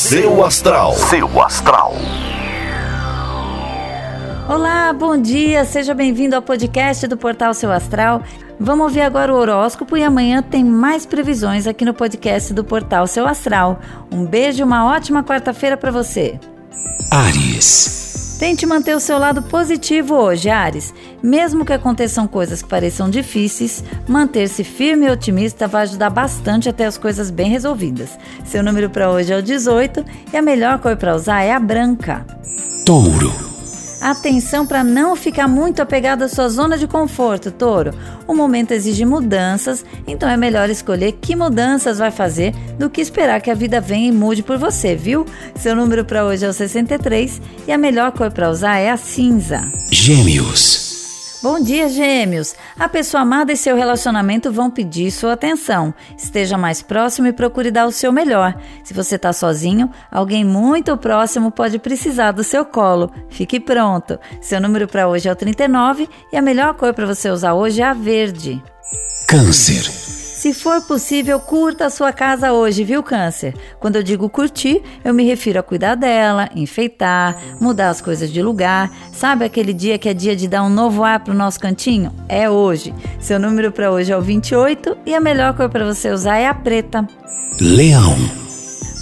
Seu astral. Seu astral. Olá, bom dia, seja bem-vindo ao podcast do Portal Seu Astral. Vamos ouvir agora o horóscopo e amanhã tem mais previsões aqui no podcast do Portal Seu Astral. Um beijo e uma ótima quarta-feira para você. Ares. Tente manter o seu lado positivo hoje, Ares. Mesmo que aconteçam coisas que pareçam difíceis, manter-se firme e otimista vai ajudar bastante a ter as coisas bem resolvidas. Seu número para hoje é o 18 e a melhor cor para usar é a branca. Touro. Atenção para não ficar muito apegado à sua zona de conforto, touro. O momento exige mudanças, então é melhor escolher que mudanças vai fazer do que esperar que a vida venha e mude por você, viu? Seu número para hoje é o 63 e a melhor cor para usar é a cinza. Gêmeos. Bom dia, gêmeos! A pessoa amada e seu relacionamento vão pedir sua atenção. Esteja mais próximo e procure dar o seu melhor. Se você está sozinho, alguém muito próximo pode precisar do seu colo. Fique pronto! Seu número para hoje é o 39 e a melhor cor para você usar hoje é a verde. Câncer. Se for possível, curta a sua casa hoje, viu, Câncer? Quando eu digo curtir, eu me refiro a cuidar dela, enfeitar, mudar as coisas de lugar. Sabe aquele dia que é dia de dar um novo ar pro nosso cantinho? É hoje. Seu número para hoje é o 28 e a melhor cor para você usar é a preta. Leão.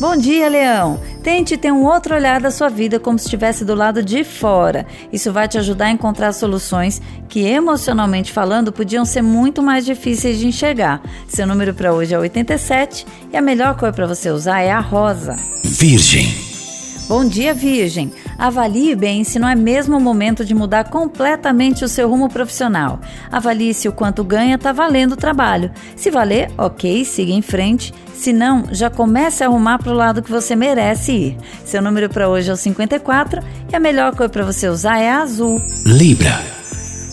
Bom dia, Leão! Tente ter um outro olhar da sua vida como se estivesse do lado de fora. Isso vai te ajudar a encontrar soluções que, emocionalmente falando, podiam ser muito mais difíceis de enxergar. Seu número para hoje é 87 e a melhor cor para você usar é a rosa. Virgem. Bom dia, Virgem. Avalie bem se não é mesmo o momento de mudar completamente o seu rumo profissional. Avalie se o quanto ganha está valendo o trabalho. Se valer, ok, siga em frente. Se não, já comece a arrumar para o lado que você merece ir. Seu número para hoje é o 54 e a melhor cor para você usar é a azul. Libra.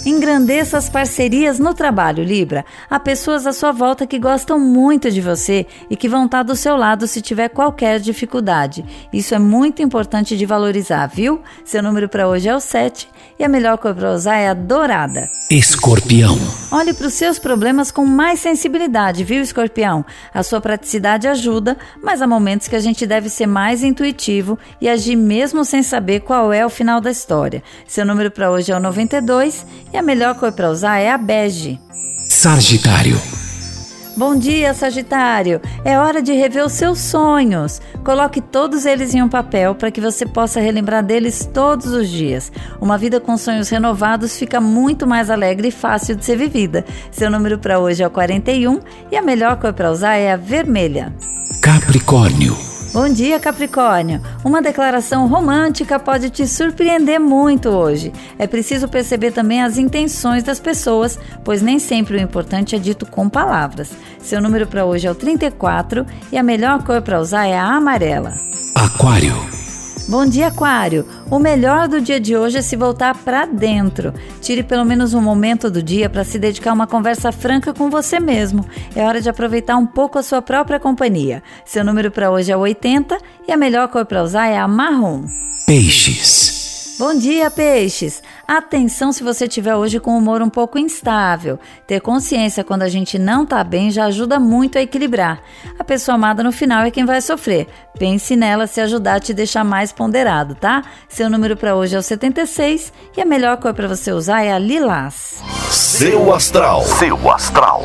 Engrandeça as parcerias no trabalho, Libra. Há pessoas à sua volta que gostam muito de você e que vão estar do seu lado se tiver qualquer dificuldade. Isso é muito importante de valorizar, viu? Seu número para hoje é o 7 e a melhor cor para usar é a dourada. Escorpião. Olhe para os seus problemas com mais sensibilidade, viu, Escorpião? A sua praticidade ajuda, mas há momentos que a gente deve ser mais intuitivo e agir mesmo sem saber qual é o final da história. Seu número para hoje é o 92 e a melhor cor para usar é a bege. Sagitário. Bom dia, Sagitário! É hora de rever os seus sonhos. Coloque todos eles em um papel para que você possa relembrar deles todos os dias. Uma vida com sonhos renovados fica muito mais alegre e fácil de ser vivida. Seu número para hoje é o 41 e a melhor cor para usar é a vermelha. Capricórnio. Bom dia, Capricórnio! Uma declaração romântica pode te surpreender muito hoje. É preciso perceber também as intenções das pessoas, pois nem sempre o importante é dito com palavras. Seu número para hoje é o 34 e a melhor cor para usar é a amarela. Aquário. Bom dia, Aquário! O melhor do dia de hoje é se voltar para dentro. Tire pelo menos um momento do dia para se dedicar a uma conversa franca com você mesmo. É hora de aproveitar um pouco a sua própria companhia. Seu número para hoje é 80 e a melhor cor para usar é a marrom. Peixes. Bom dia, peixes! Atenção se você tiver hoje com humor um pouco instável. Ter consciência quando a gente não tá bem já ajuda muito a equilibrar. A pessoa amada no final é quem vai sofrer. Pense nela se ajudar a te deixar mais ponderado, tá? Seu número para hoje é o 76 e a melhor cor para você usar é a lilás. Seu astral. Seu astral.